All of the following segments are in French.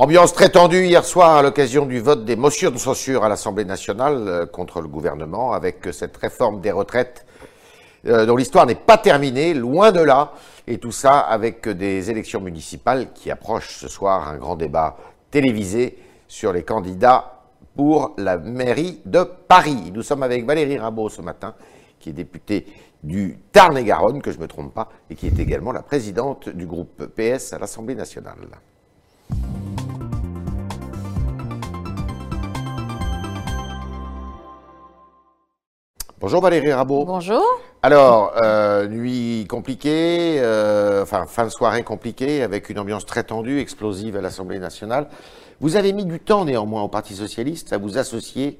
Ambiance très tendue hier soir à l'occasion du vote des motions de censure à l'Assemblée nationale euh, contre le gouvernement avec cette réforme des retraites euh, dont l'histoire n'est pas terminée, loin de là, et tout ça avec des élections municipales qui approchent ce soir, un grand débat télévisé sur les candidats pour la mairie de Paris. Nous sommes avec Valérie Rabault ce matin, qui est députée du Tarn-et-Garonne, que je ne me trompe pas, et qui est également la présidente du groupe PS à l'Assemblée nationale. Bonjour Valérie Rabault. Bonjour. Alors, euh, nuit compliquée, euh, enfin fin de soirée compliquée, avec une ambiance très tendue, explosive à l'Assemblée nationale. Vous avez mis du temps néanmoins au Parti socialiste à vous associer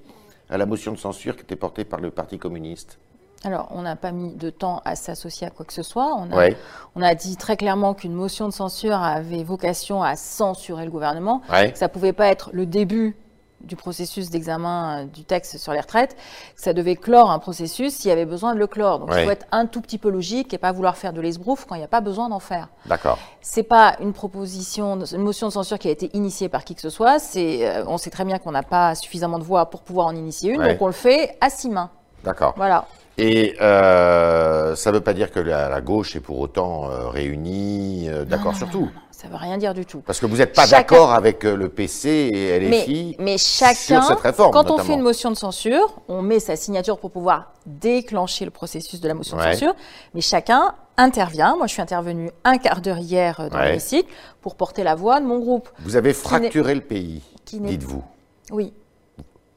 à la motion de censure qui était portée par le Parti communiste. Alors, on n'a pas mis de temps à s'associer à quoi que ce soit. On a, Ouais. on a dit très clairement qu'une motion de censure avait vocation à censurer le gouvernement. Ouais. Que ça pouvait pas être le début du processus d'examen euh, du texte sur les retraites. Que ça devait clore un processus s'il y avait besoin de le clore. Donc, Ouais. il faut être un tout petit peu logique et pas vouloir faire de l'esbrouf quand il n'y a pas besoin d'en faire. D'accord. C'est pas une proposition, une motion de censure qui a été initiée par qui que ce soit. C'est, euh, on sait très bien qu'on n'a pas suffisamment de voix pour pouvoir en initier une, Ouais. donc on le fait à six mains. D'accord. Voilà. Et euh, ça ne veut pas dire que la, la gauche est pour autant euh, réunie, euh, d'accord sur tout. Ça veut rien dire du tout. Parce que vous n'êtes pas Chacun- d'accord avec le PC et Mais, LFI mais chacun, sur cette réforme. quand on fait une motion de censure, on met sa signature pour pouvoir déclencher le processus de la motion Ouais. de censure, mais chacun intervient. Moi, je suis intervenue un quart d'heure hier dans Ouais. l'hémicycle pour porter la voix de mon groupe. Vous avez fracturé le pays, dites-vous. Oui.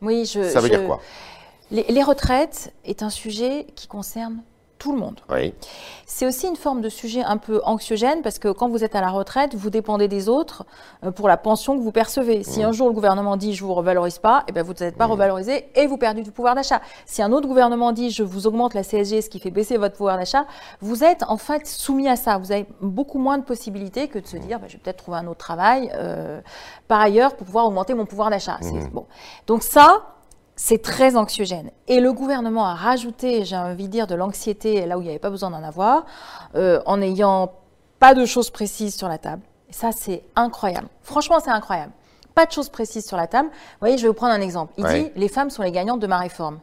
Oui, je. Ça veut je- dire quoi? Les, les retraites est un sujet qui concerne tout le monde. Oui. C'est aussi une forme de sujet un peu anxiogène parce que quand vous êtes à la retraite, vous dépendez des autres euh, pour la pension que vous percevez. Mmh. Si un jour le gouvernement dit je vous revalorise pas, eh ben vous n'êtes pas revalorisé et vous perdez du pouvoir d'achat. Si un autre gouvernement dit je vous augmente la CSG, ce qui fait baisser votre pouvoir d'achat, vous êtes en fait soumis à ça. Vous avez beaucoup moins de possibilités que de se dire bah, je vais peut-être trouver un autre travail euh, par ailleurs pour pouvoir augmenter mon pouvoir d'achat. Mmh. Bon. Donc ça, c'est très anxiogène. Et le gouvernement a rajouté, j'ai envie de dire, de l'anxiété là où il n'y avait pas besoin d'en avoir, euh, en n'ayant pas de choses précises sur la table. Et ça, c'est incroyable. Franchement, c'est incroyable. Pas de choses précises sur la table. Vous voyez, je vais vous prendre un exemple. Il Ouais. dit les femmes sont les gagnantes de ma réforme.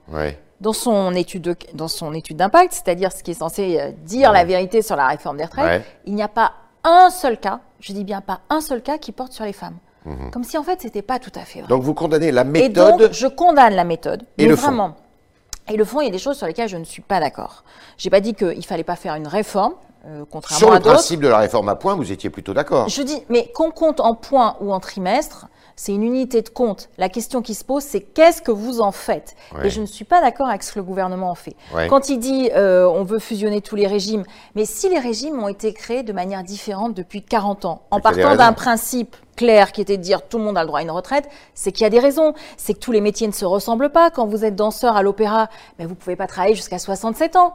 Dans son étude de- dans son étude d'impact, c'est-à-dire ce qui est censé euh, dire la vérité sur la réforme des retraites, il n'y a pas un seul cas, je dis bien pas un seul cas qui porte sur les femmes. Comme si en fait c'était pas tout à fait vrai. Mhm. Donc vous condamnez la Et méthode. donc, je condamne la méthode. Et mais le fond. vraiment. Et le fond, il y a des choses sur lesquelles je ne suis pas d'accord. J'ai pas dit qu'il fallait pas faire une réforme, euh, contrairement Sur le principe de la réforme à point, vous étiez plutôt d'accord. Je dis, mais qu'on compte en points ou en trimestre, c'est une unité de compte. La question qui se pose, c'est qu'est-ce que vous en faites? Ouais. Et je ne suis pas d'accord avec ce que le gouvernement en fait. Ouais. Quand il dit euh, on veut fusionner tous les régimes, mais si les régimes ont été créés de manière différente depuis 40 ans, en partant d'un principe clair qui était de dire tout le monde a le droit à une retraite, c'est qu'il y a des raisons. C'est que tous les métiers ne se ressemblent pas. Quand vous êtes danseur à l'opéra, ben vous pouvez pas travailler jusqu'à 67 ans.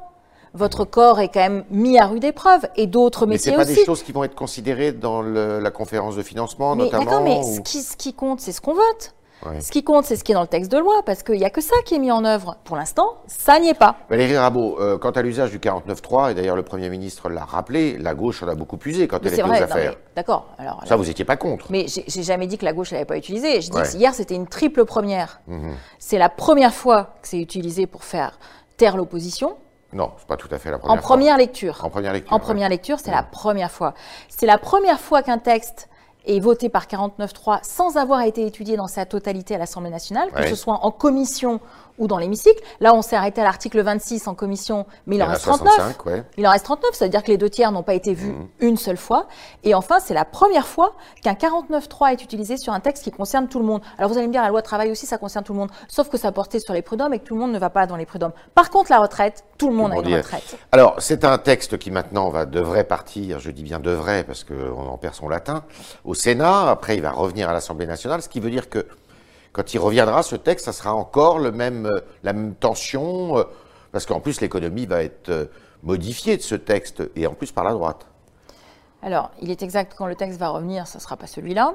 Votre corps est quand même mis à rude épreuve et d'autres Mais métiers c'est pas aussi. des choses qui vont être considérées dans le- la conférence de financement, Mais notamment. d'accord, mais ou- ce qui, ce qui compte, c'est ce qu'on vote. Ouais. Ce qui compte, c'est ce qui est dans le texte de loi, parce qu'il n'y a que ça qui est mis en œuvre. Pour l'instant, ça n'y est pas. Valérie Rabault, euh, quant à l'usage du 49.3, et d'ailleurs le Premier ministre l'a rappelé, la gauche en a beaucoup usé quand Mais elle était vrai. aux affaires. D'accord. Alors, Ça, vous n'étiez pas contre. Mais j'ai jamais dit que la gauche ne l'avait pas utilisé. Je dis Ouais. que hier, c'était une triple première. Mhm. C'est la première fois que c'est utilisé pour faire taire l'opposition. Non, c'est pas tout à fait la première En fois. première lecture. En première lecture. En ouais. première lecture, c'est la première fois. C'est la première fois qu'un texte est voté par 49.3 sans avoir été étudié dans sa totalité à l'Assemblée nationale, que Ouais. ce soit en commission ou dans l'hémicycle. Là, on s'est arrêté à l'article 26 en commission, mais il, en reste 39. 65, ouais. Il en reste 39, ça veut dire que les deux tiers n'ont pas été vus Mhm. une seule fois. Et enfin, c'est la première fois qu'un 49.3 est utilisé sur un texte qui concerne tout le monde. Alors vous allez me dire, la loi travail aussi, ça concerne tout le monde, sauf que ça portait sur les prud'hommes et que tout le monde ne va pas dans les prud'hommes. Par contre, la retraite, tout le monde Tout a une retraite. Alors, c'est un texte qui maintenant va, devrait partir, je dis bien devrait, parce qu'on en perd son latin, au au Sénat, après il va revenir à l'Assemblée nationale, ce qui veut dire que quand il reviendra, ce texte, ça sera encore le même, euh, la même tension, euh, parce qu'en plus l'économie va être euh, modifiée de ce texte, et en plus par la droite. Alors, il est exact que quand le texte va revenir, ce ne sera pas celui-là.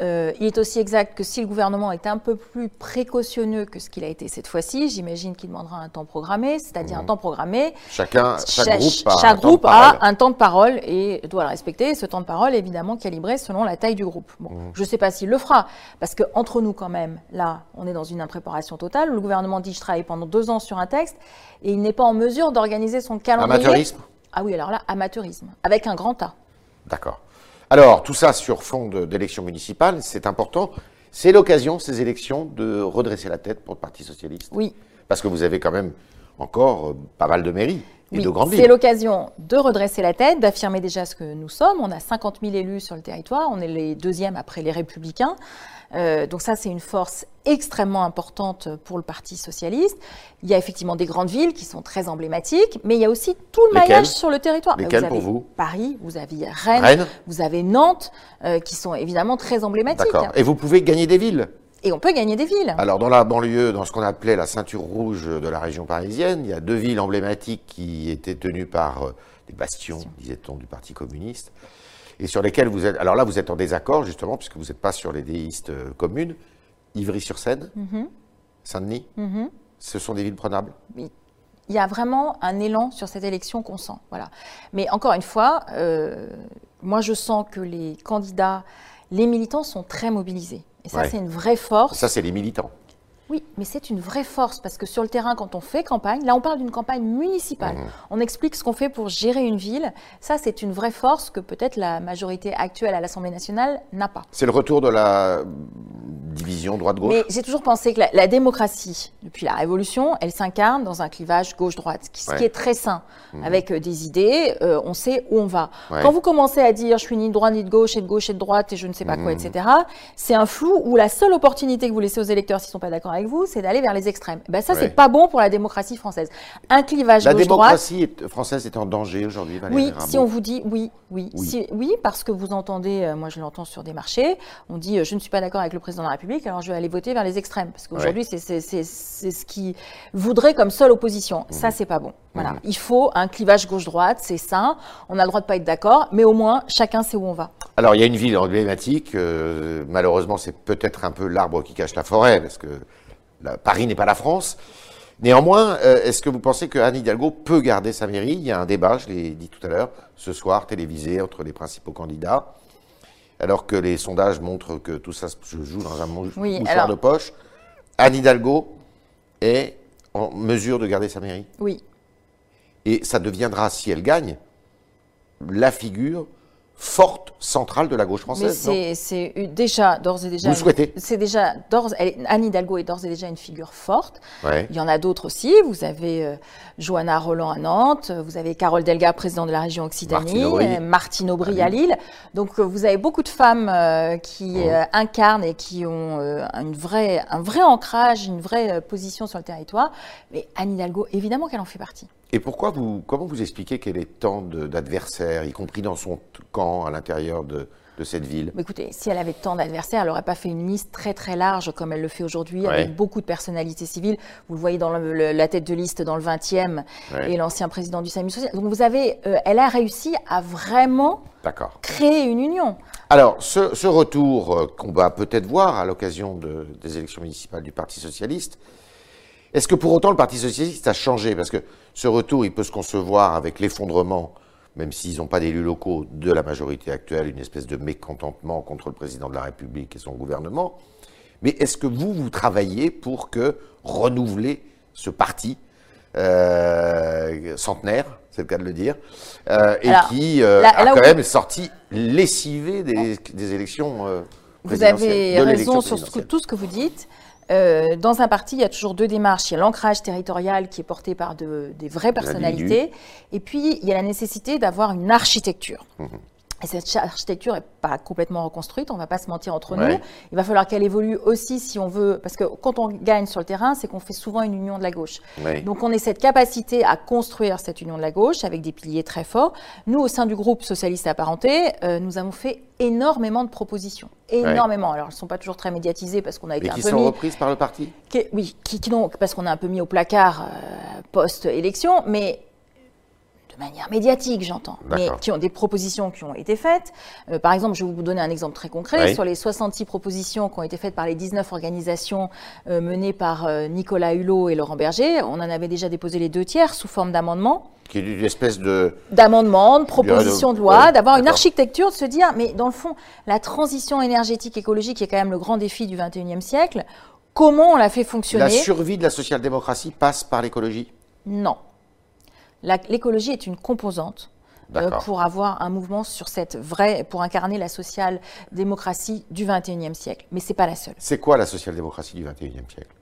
Euh, il est aussi exact que si le gouvernement est un peu plus précautionneux que ce qu'il a été cette fois-ci, j'imagine qu'il demandera un temps programmé, c'est-à-dire un temps programmé. Chacun, chaque Cha- groupe, a, chaque un temps de groupe parole. a un temps de parole et doit le respecter. Ce temps de parole est évidemment calibré selon la taille du groupe. Bon, Mmh. Je ne sais pas s'il le fera, parce que entre nous quand même, là, on est dans une impréparation totale. Le gouvernement dit je travaille pendant deux ans sur un texte et il n'est pas en mesure d'organiser son calendrier. Amateurisme? Ah oui, alors là, amateurisme, avec un grand A. D'accord. Alors, tout ça sur fond d'élections municipales, c'est important. C'est l'occasion, ces élections, de redresser la tête pour le Parti Socialiste. Oui, Parce que vous avez quand même encore euh, pas mal de mairies et Oui, de grandes c'est l'occasion de redresser la tête, d'affirmer déjà ce que nous sommes. On a 50 000 élus sur le territoire, on est les deuxièmes après les Républicains. Euh, donc ça, c'est une force extrêmement importante pour le Parti socialiste. Il y a effectivement des grandes villes qui sont très emblématiques, mais il y a aussi tout le Lesquelles maillage sur le territoire. Lesquelles vous pour avez vous? Paris, vous avez Rennes, Rennes vous avez Nantes, euh, qui sont évidemment très emblématiques. D'accord. Et vous pouvez gagner des villes. Et on peut gagner des villes. Alors, dans la banlieue, dans ce qu'on appelait la ceinture rouge de la région parisienne, il y a deux villes emblématiques qui étaient tenues par euh, des bastions, disait-on, du Parti communiste, et sur lesquelles vous êtes. Alors là, vous êtes en désaccord, justement, puisque vous n'êtes pas sur les déistes euh, communes. Ivry-sur-Seine, Mhm. Saint-Denis, Mhm. ce sont des villes prenables? il y a vraiment un élan sur cette élection qu'on sent. Voilà. Mais encore une fois, euh, moi je sens que les candidats, les militants sont très mobilisés. Et ça, Ouais. c'est une vraie force. Ça, c'est les militants. Oui, mais c'est une vraie force parce que sur le terrain, quand on fait campagne, là on parle d'une campagne municipale. Mmh. On explique ce qu'on fait pour gérer une ville. Ça, c'est une vraie force que peut-être la majorité actuelle à l'Assemblée nationale n'a pas. C'est le retour de la division droite-gauche? Mais j'ai toujours pensé que la, la démocratie, depuis la Révolution, elle s'incarne dans un clivage gauche-droite, qui- ce Ouais. qui est très sain. Avec euh, des idées, euh, on sait où on va. Ouais. Quand vous commencez à dire je suis ni de droite ni de gauche, et de gauche et de droite, et je ne sais pas quoi, etc., c'est un flou où la seule opportunité que vous laissez aux électeurs s'ils ne sont pas d'accord avec vous, c'est d'aller vers les extrêmes. Ben, ça, Ouais. c'est pas bon pour la démocratie française. Un clivage La gauche-droite. démocratie est- française est en danger aujourd'hui, Valérie Oui, si on vous dit oui, oui, Oui. Si- oui, parce que vous entendez, euh, moi je l'entends sur des marchés, on dit euh, je ne suis pas d'accord avec le président de la République, alors je vais aller voter vers les extrêmes, parce qu'aujourd'hui c'est ce qui voudrait comme seule opposition. Ça c'est pas bon. Voilà, il faut un clivage gauche-droite, c'est sain. On a le droit de pas être d'accord, mais au moins chacun sait où on va. Alors, il y a une ville emblématique. euh, malheureusement, c'est peut-être un peu l'arbre qui cache la forêt, parce que la- Paris n'est pas la France. Néanmoins, euh, est-ce que vous pensez que Anne Hidalgo peut garder sa mairie? Il y a un débat, je l'ai dit tout à l'heure, ce soir, télévisé, entre les principaux candidats. Alors que les sondages montrent que tout ça se joue dans un Oui, mouchoir alors- de poche. Anne Hidalgo est en mesure de garder sa mairie? Oui, Et ça deviendra, si elle gagne, la figure forte, centrale de la gauche française. c'est déjà d'ores et déjà. Vous souhaitez C'est déjà d'ores. elle Anne Hidalgo est d'ores et déjà une figure forte. Ouais. Il y en a d'autres aussi. Vous avez euh, Johanna Roland à Nantes, vous avez Carole Delga, présidente de la région Occitanie, Martine Aubry. euh, Martine Aubry à Lille. Donc euh, vous avez beaucoup de femmes euh, qui Mmh. incarnent et qui ont une vraie, un vrai ancrage, une vraie position sur le territoire. Mais Anne Hidalgo, évidemment qu'elle en fait partie. Et pourquoi vous, comment vous expliquez qu'elle ait tant d'adversaires, y compris dans son camp à l'intérieur de, de cette ville? Écoutez, si elle avait tant d'adversaires, elle n'aurait pas fait une liste très très large comme elle le fait aujourd'hui, Ouais. avec beaucoup de personnalités civiles. Vous le voyez dans le- le- la tête de liste dans le 20e Ouais. et l'ancien président du SAMU social. Donc vous avez, euh, elle a réussi à vraiment créer une union. Alors, ce, ce retour euh, qu'on va peut-être voir à l'occasion de- des élections municipales du Parti Socialiste, est-ce que pour autant le Parti Socialiste a changé? Parce que ce retour, il peut se concevoir avec l'effondrement, même s'ils n'ont pas d'élus locaux, de la majorité actuelle, une espèce de mécontentement contre le président de la République et son gouvernement. Mais est-ce que vous, vous travaillez pour que renouveler ce parti euh, centenaire, c'est le cas de le dire, euh, et Alors, qui euh, là- a là quand même sorti lessivé des, des élections Vous avez raison sur ce que- présidentielle. tout ce que vous dites. Euh, dans un parti, il y a toujours deux démarches. Il y a l'ancrage territorial qui est porté par de- des vraies personnalités, et puis il y a la nécessité d'avoir une architecture. Mhm. Et cette architecture n'est pas complètement reconstruite, on ne va pas se mentir entre Ouais. nous. Il va falloir qu'elle évolue aussi si on veut, parce que quand on gagne sur le terrain, c'est qu'on fait souvent une union de la gauche. Donc on ait cette capacité à construire cette union de la gauche avec des piliers très forts. Nous, au sein du groupe socialiste apparenté, euh, nous avons fait énormément de propositions. Énormément. Alors elles ne sont pas toujours très médiatisées parce qu'on a été Et un qui peu sont mis reprises par le parti? Qui- oui, qui, qui n'ont- parce qu'on a un peu mis au placard euh, post-élection, mais de manière médiatique, j'entends, mais qui ont des propositions qui ont été faites. Euh, par exemple, je vais vous donner un exemple très concret. Oui. Sur les 66 propositions qui ont été faites par les 19 organisations euh, menées par euh, Nicolas Hulot et Laurent Berger, on en avait déjà déposé les deux tiers sous forme d'amendements Qui est une espèce de. d'amendements, de propositions de loi, Ouais, d'avoir une architecture, de se dire, mais dans le fond, la transition énergétique écologique est quand même le grand défi du 21e siècle. Comment on la fait fonctionner? La survie de la social-démocratie passe par l'écologie? Non. L'écologie est une composante euh, pour avoir un mouvement sur cette vraie, pour incarner la social-démocratie du 21e siècle. Mais c'est pas la seule. C'est quoi la social-démocratie du XXIe siècle?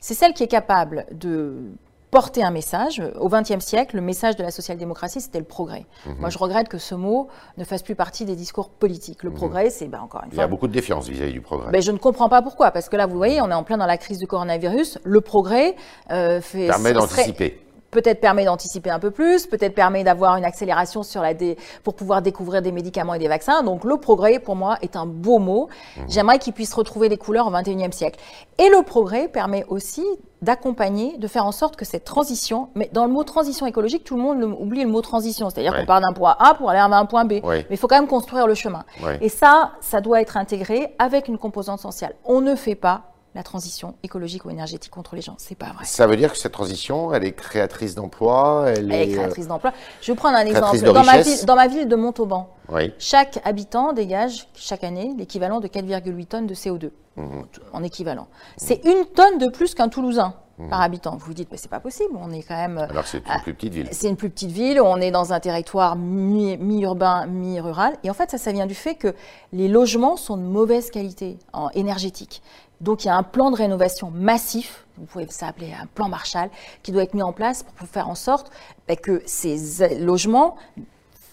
C'est celle qui est capable de porter un message. Au XXe siècle, le message de la social-démocratie, c'était le progrès. Mhm. Moi, je regrette que ce mot ne fasse plus partie des discours politiques. Le progrès, c'est, ben, encore une Il y fois, a beaucoup de défiance vis-à-vis du progrès. ben, je ne comprends pas pourquoi, parce que là, vous voyez, on est en plein dans la crise du coronavirus. Le progrès euh, fait, Permet d'anticiper. Peut-être permet d'anticiper un peu plus, peut-être permet d'avoir une accélération sur la dé- pour pouvoir découvrir des médicaments et des vaccins. Donc le progrès, pour moi, est un beau mot. Mhm. J'aimerais qu'il puisse retrouver des couleurs au XXIe siècle. Et le progrès permet aussi d'accompagner, de faire en sorte que cette transition, mais dans le mot transition écologique, tout le monde oublie le mot transition, c'est-à-dire Ouais. qu'on part d'un point A pour aller vers un point B. Ouais. Mais il faut quand même construire le chemin. Ouais. Et ça, ça doit être intégré avec une composante sociale. On ne fait pas la transition écologique ou énergétique contre les gens. C'est pas vrai. Ça veut dire que cette transition, elle est créatrice d'emplois, elle Elle est. est créatrice d'emplois. Je vais prendre un exemple. Dans ma, ville, dans ma ville de Montauban, euh, Oui. chaque habitant dégage chaque année l'équivalent de 4,8 tonnes de CO2 Mhm. en équivalent. C'est une tonne de plus qu'un Toulousain par habitant. Vous vous dites, mais c'est pas possible. On est quand même. Alors que c'est une plus petite ville. C'est une plus petite ville, on est dans un territoire mi- mi-urbain, mi-rural. Et en fait, ça, ça vient du fait que les logements sont de mauvaise qualité en énergétique. Donc, il y a un plan de rénovation massif, vous pouvez ça appeler un plan Marshall, qui doit être mis en place pour faire en sorte bah, que ces euh, logements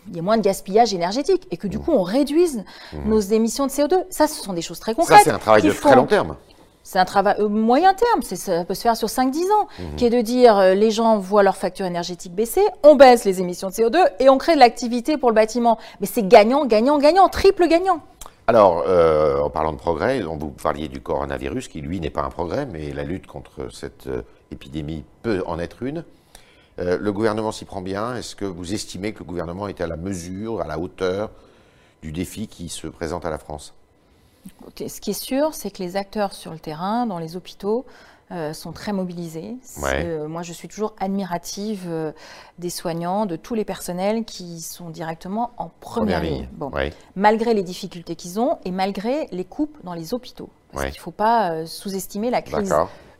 il y ait moins de gaspillage énergétique et que du coup on réduise nos émissions de CO2. Ça, ce sont des choses très concrètes. Mmh. Ça, c'est un travail de très long terme. C'est un travail euh, moyen terme, ça peut se faire sur 5-10 ans, Mmh. qui est de dire euh, les gens voient leur facture énergétique baisser, on baisse les émissions de CO2 et on crée de l'activité pour le bâtiment. Mais c'est gagnant, gagnant, gagnant, triple gagnant. Alors, euh, en parlant de progrès, on vous parliez du coronavirus, qui lui n'est pas un progrès, mais la lutte contre cette euh, épidémie peut en être une. Le gouvernement s'y prend bien. Est-ce que vous estimez que le gouvernement est à la mesure, à la hauteur du défi qui se présente à la France? Ce qui est sûr, c'est que les acteurs sur le terrain, dans les hôpitaux, euh, sont très mobilisés. Ouais. euh, moi, je suis toujours admirative euh, des soignants, de tous les personnels qui sont directement en première, ligne. Bon. Malgré les difficultés qu'ils ont et malgré les coupes dans les hôpitaux. Parce Ouais. qu'il ne faut pas sous-estimer la crise.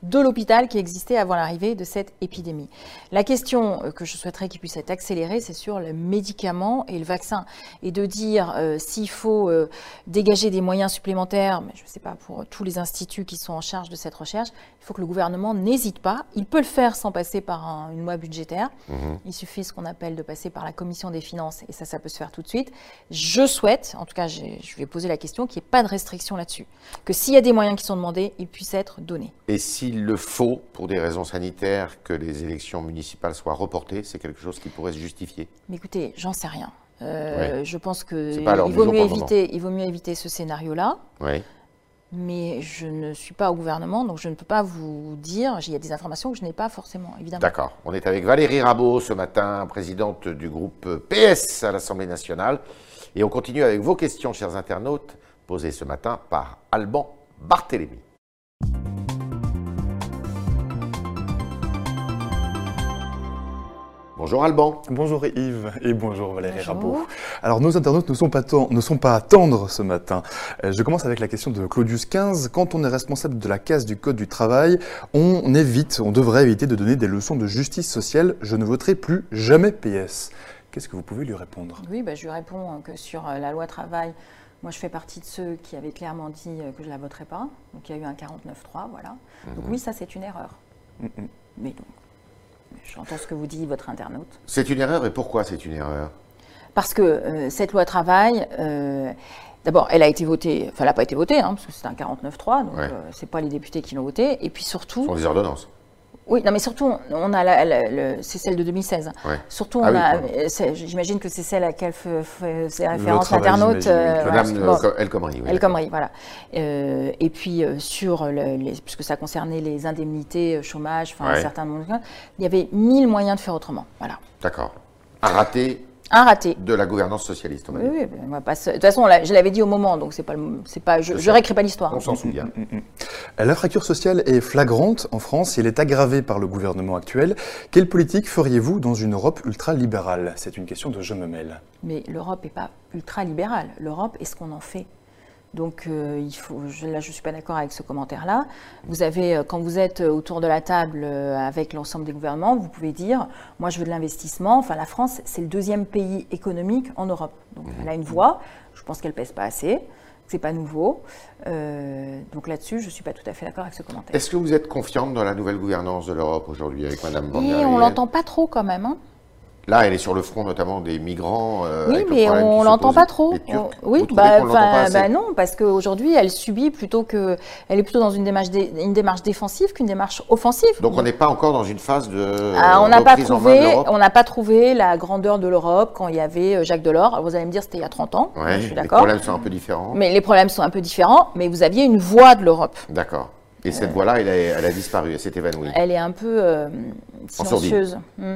De l'hôpital qui existait avant l'arrivée de cette épidémie. La question euh, que je souhaiterais qu'il puisse être accélérée, c'est sur le médicament et le vaccin. Et de dire euh, s'il faut euh, dégager des moyens supplémentaires, mais je ne sais pas, pour tous les instituts qui sont en charge de cette recherche, il faut que le gouvernement n'hésite pas. Il peut le faire sans passer par un- une loi budgétaire. Mhm. Il suffit ce qu'on appelle de passer par la commission des finances et ça, ça peut se faire tout de suite. Je souhaite, en tout cas, je vais poser la question, qu'il n'y ait pas de restriction là-dessus. Que s'il y a des moyens qui sont demandés, ils puissent être donnés. Et s'il le faut, pour des raisons sanitaires, que les élections municipales soient reportées, c'est quelque chose qui pourrait se justifier Mais écoutez, j'en sais rien. Euh, Je pense il du vaut, mieux éviter, il vaut mieux éviter ce scénario-là. Mais je ne suis pas au gouvernement, donc je ne peux pas vous dire. Il y a des informations que je n'ai pas forcément, évidemment. D'accord. On est avec Valérie Rabault ce matin, présidente du groupe PS à l'Assemblée nationale. Et on continue avec vos questions, chers internautes, posées ce matin par Alban Barthélémy. Bonjour Alban. Bonjour Yves et bonjour Valérie Bonjour. Rabault. Alors nos internautes ne sont pas, ne sont pas tendres ce matin. Euh, Je commence avec la question de Claudius 15. Quand on est responsable de la case du Code du travail, on évite, on devrait éviter de donner des leçons de justice sociale. Je ne voterai plus jamais PS. Qu'est-ce que vous pouvez lui répondre? Oui, bah, je lui réponds que sur euh, la loi travail, moi je fais partie de ceux qui avaient clairement dit euh, que je ne la voterais pas. Donc il y a eu un 49-3, voilà. Donc oui, ça c'est une erreur. Mhm. Mais donc, j'entends ce que vous dit votre internaute. C'est une erreur et pourquoi c'est une erreur? Parce que euh, cette loi travail, euh, d'abord, elle a été votée, enfin, elle n'a pas été votée, hein, parce que c'est un 49-3, donc Ouais. euh, c'est pas les députés qui l'ont votée. Et puis Ce surtout, sont des ordonnances. Oui, non, mais surtout, on a la- c'est celle de 2016. Ouais. Surtout, Ah oui, a, c'est- j'imagine que c'est celle à laquelle faisait référence l'internaute. euh, voilà, Madame bon. euh, El Khomri, oui. El Khomri, voilà. Euh, et puis euh, sur le- les, puisque ça concernait les indemnités, chômage, enfin Ouais. un certain nombre de choses, il y avait mille moyens de faire autrement. Voilà. D'accord. Un raté Un raté. de la gouvernance socialiste, on va Oui, dire. oui, on va pas se- De toute façon, je l'avais dit au moment, donc c'est pas, le- c'est pas, je, je réécris pas l'histoire. On s'en souvient. La fracture sociale est flagrante en France et elle est aggravée par le gouvernement actuel. Quelle politique feriez-vous dans une Europe ultra-libérale? C'est une question de Je me mêle. Mais l'Europe n'est pas ultra-libérale. L'Europe est ce qu'on en fait. Donc, euh, il faut, je, là, je ne suis pas d'accord avec ce commentaire-là. Vous avez, euh, quand vous êtes euh, autour de la table avec l'ensemble des gouvernements, vous pouvez dire Moi, je veux de l'investissement. Enfin, la France, c'est le deuxième pays économique en Europe. Donc, elle a une voix. Je pense qu'elle pèse pas assez. C'est pas nouveau. Euh, donc, là-dessus, je ne suis pas tout à fait d'accord avec ce commentaire. Est-ce que vous êtes confiante dans la nouvelle gouvernance de l'Europe aujourd'hui avec Madame von der Et on Leyen l'entend pas trop quand même. hein. Là, elle est sur le front notamment des migrants. euh, Oui, le mais qui on se l'entend pas trop. On- Oui, bah, pas bah non, parce qu'aujourd'hui, elle subit plutôt que, elle est plutôt dans une démarche, dé- une démarche défensive qu'une démarche offensive. Donc on n'est pas encore dans une phase de Ah, on n'a pas trouvé, l'Europe on n'a pas trouvé la grandeur de l'Europe quand il y avait euh, Jacques Delors. Vous allez me dire, c'était il y a 30 ans. Ouais, je suis les d'accord. problèmes sont un peu différents. Mais les problèmes sont un peu différents. Mais vous aviez une voix de l'Europe. D'accord. Et cette voie-là, elle, a- elle a disparu, elle s'est évanouie. Elle est un peu euh, silencieuse. Mm.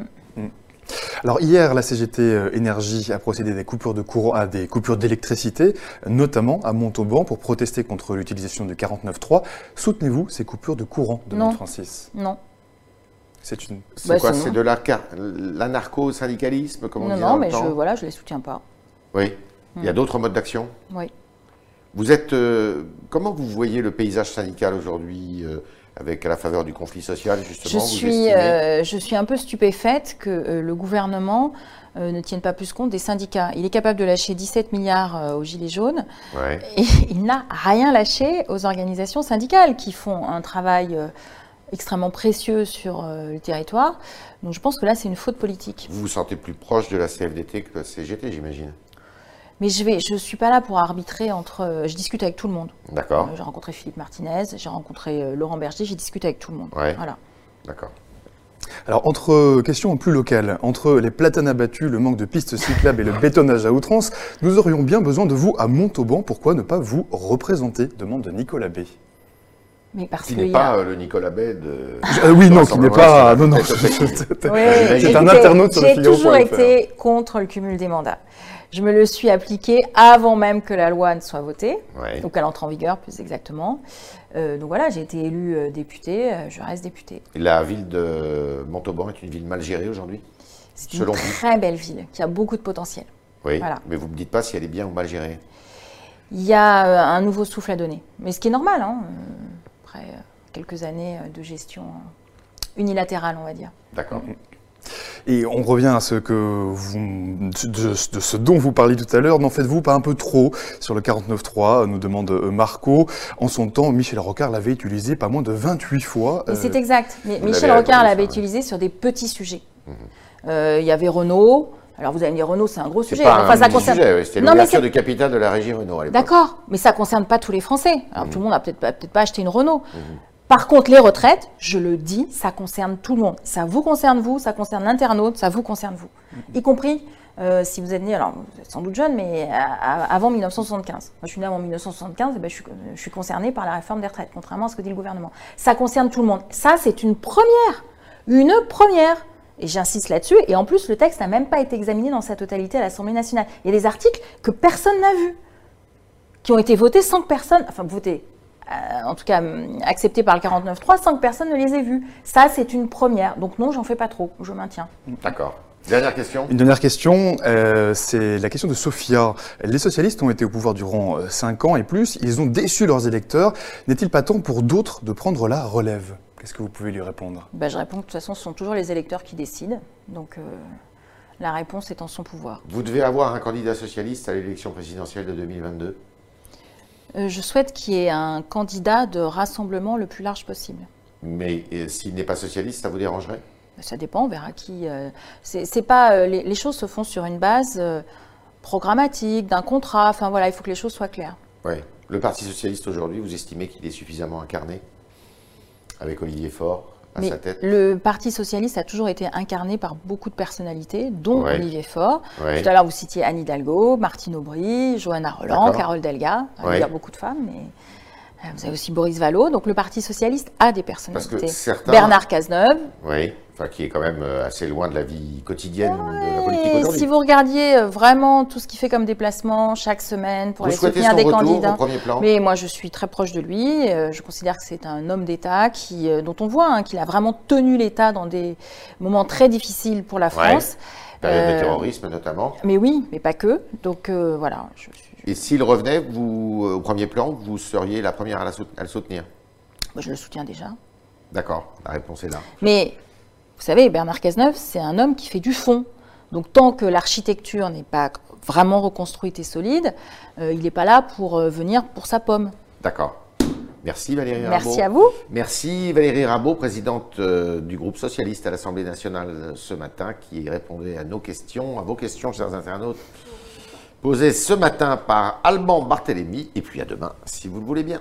Alors hier, la CGT euh, Énergie a procédé à des coupures de courant, à des coupures d'électricité, notamment à Montauban, pour protester contre l'utilisation du 49.3. Soutenez-vous ces coupures de courant de Non. Francis Non. C'est une. C'est Bah, quoi c'est de l'anarcho-syndicalisme, comme on Non, disait non, dans le mais je, voilà, je les soutiens pas. Oui. Il y a d'autres modes d'action Oui. Vous êtes. euh, comment vous voyez le paysage syndical aujourd'hui, euh, avec la faveur du conflit social, justement Je vous suis, estimez- euh, je suis un peu stupéfaite que euh, le gouvernement euh, ne tienne pas plus compte des syndicats. Il est capable de lâcher 17 milliards aux Gilets jaunes Ouais. et il n'a rien lâché aux organisations syndicales qui font un travail extrêmement précieux sur le territoire. Donc je pense que là, c'est une faute politique. Vous vous sentez plus proche de la CFDT que de la CGT, j'imagine Mais je je suis pas là pour arbitrer entre. euh, je discute avec tout le monde. D'accord. Euh, j'ai rencontré Philippe Martinez, j'ai rencontré euh, Laurent Berger, j'ai discuté avec tout le monde. Ouais. Voilà. D'accord. Alors, entre questions plus locales, entre les platanes abattues, le manque de pistes cyclables et le bétonnage à outrance, nous aurions bien besoin de vous à Montauban. Pourquoi ne pas vous représenter? Demande de Nicolas B. Mais parce Qui que n'est a- pas le Nicolas Bay de. Euh, oui, non, qui n'est pas. Non, non. C'est un internaute sur le J'ai toujours été contre le cumul des mandats. Je me le suis appliqué avant même que la loi ne soit votée, Ouais. donc elle entre en vigueur plus exactement. Euh, donc voilà, j'ai été élue euh, députée, euh, je reste députée. La ville de Montauban est une ville mal gérée aujourd'hui? C'est une vous? très belle ville qui a beaucoup de potentiel. Oui. Voilà. Mais vous ne me dites pas si elle est bien ou mal gérée. Il y a un nouveau souffle à donner, mais ce qui est normal, hein, après quelques années de gestion unilatérale, on va dire. D'accord. Et on revient à ce que vous, de, de ce dont vous parliez tout à l'heure. N'en faites-vous pas un peu trop sur le 49.3 nous demande euh, Marco. En son temps, Michel Rocard l'avait utilisé pas moins de 28 fois. Euh, c'est exact. Mais Michel Rocard l'avait utilisé sur des petits sujets. Euh, Il y avait Renault. Alors vous allez me dire Renault, c'est un gros C'est sujet. pas Enfin, un ça concerne. sujet, c'était l'ouverture du capital de la régie Renault à l'époque. D'accord, mais ça concerne pas tous les Français. Alors Mmh. tout le monde n'a peut-être pas, peut-être pas acheté une Renault. Par contre, les retraites, je le dis, ça concerne tout le monde. Ça vous concerne vous, ça concerne l'internaute, ça vous concerne vous. Mmh. Y compris euh, si vous êtes né, alors vous êtes sans doute jeune, mais à- à- avant 1975. Moi je suis né avant 1975, et ben, je, suis, je suis concernée par la réforme des retraites, contrairement à ce que dit le gouvernement. Ça concerne tout le monde. Ça, c'est une première. Une première. Et j'insiste là-dessus. Et en plus, le texte n'a même pas été examiné dans sa totalité à l'Assemblée nationale. Il y a des articles que personne n'a vus qui ont été votés sans que personne, enfin votés, euh, en tout cas hum, acceptés par le 49.3 sans que personne ne les ait vus. Ça, c'est une première. Donc non, j'en fais pas trop, je maintiens. D'accord. Dernière question. Une dernière question, euh, c'est la question de Sophia. Les socialistes ont été au pouvoir durant 5 ans et plus, ils ont déçu leurs électeurs. N'est-il pas temps pour d'autres de prendre la relève? Qu'est-ce que vous pouvez lui répondre? Ben, je réponds que de toute façon, ce sont toujours les électeurs qui décident. Donc euh, la réponse est en son pouvoir. Vous devez avoir un candidat socialiste à l'élection présidentielle de 2022. Euh, je souhaite qu'il y ait un candidat de rassemblement le plus large possible. Mais euh, s'il n'est pas socialiste, ça vous dérangerait? Ça dépend, on verra qui. euh, c'est pas euh, les, les choses se font sur une base euh, programmatique, d'un contrat. Enfin voilà, il faut que les choses soient claires. Oui. Le Parti Socialiste aujourd'hui, vous estimez qu'il est suffisamment incarné? Avec Olivier Faure? À Mais sa tête le Parti socialiste a toujours été incarné par beaucoup de personnalités, dont Ouais. Olivier Faure. Ouais. Tout à l'heure, vous citiez Anne Hidalgo, Martine Aubry, Johanna Roland. Carole Delga. Ouais. Il y a beaucoup de femmes, mais euh, vous avez aussi Boris Vallaud. Donc le Parti socialiste a des Parce personnalités. que certains. Bernard Cazeneuve. Oui, enfin, qui est quand même euh, assez loin de la vie quotidienne de la politique aujourd'hui. si vous regardiez euh, vraiment tout ce qu'il fait comme déplacement chaque semaine pour Vous aller soutenir des candidats. au premier plan? Mais moi, je suis très proche de lui. Euh, je considère que c'est un homme d'État qui, dont on voit hein, qu'il a vraiment tenu l'État dans des moments très difficiles pour la Ouais. France. Période de terrorisme notamment. Mais oui, mais pas que. Donc euh, voilà. je Et s'il revenait vous, au premier plan, vous seriez la première à, la à le soutenir? Moi, je le soutiens déjà. D'accord, la réponse est là. Mais vous savez, Bernard Cazeneuve, c'est un homme qui fait du fond. Donc tant que l'architecture n'est pas vraiment reconstruite et solide, euh, il n'est pas là pour euh, venir pour sa pomme. D'accord. Merci Valérie Rabault. Merci à vous. Merci Valérie Rabault, présidente euh, du groupe socialiste à l'Assemblée nationale ce matin, qui répondait à nos questions, à vos questions, chers internautes, posées ce matin par Alban Barthélémy. Et puis à demain, si vous le voulez bien.